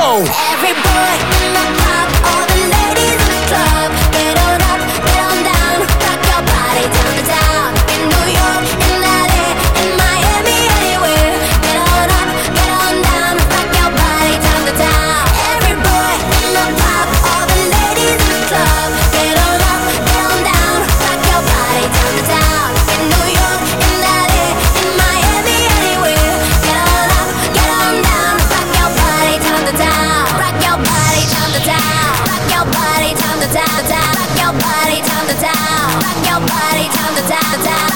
go. Every boy your body time to time, time.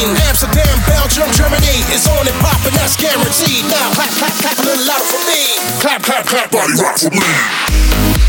Spain, Amsterdam, Belgium, Germany. It's on and poppin', that's guaranteed. Now clap, clap, clap a little louder for me. Clap, clap, clap, body rock for me.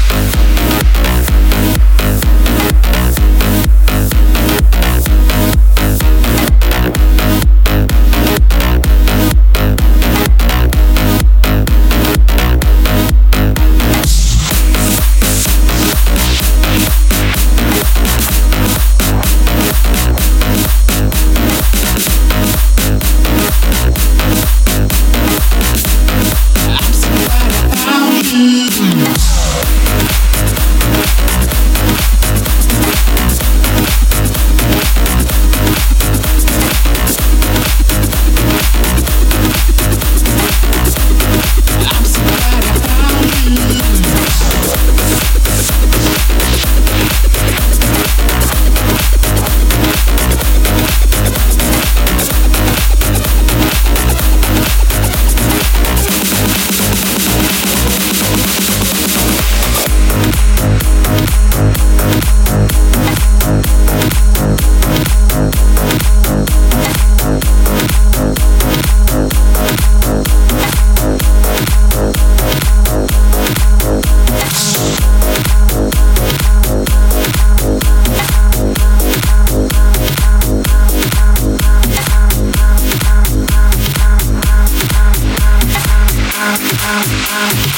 Thank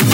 you.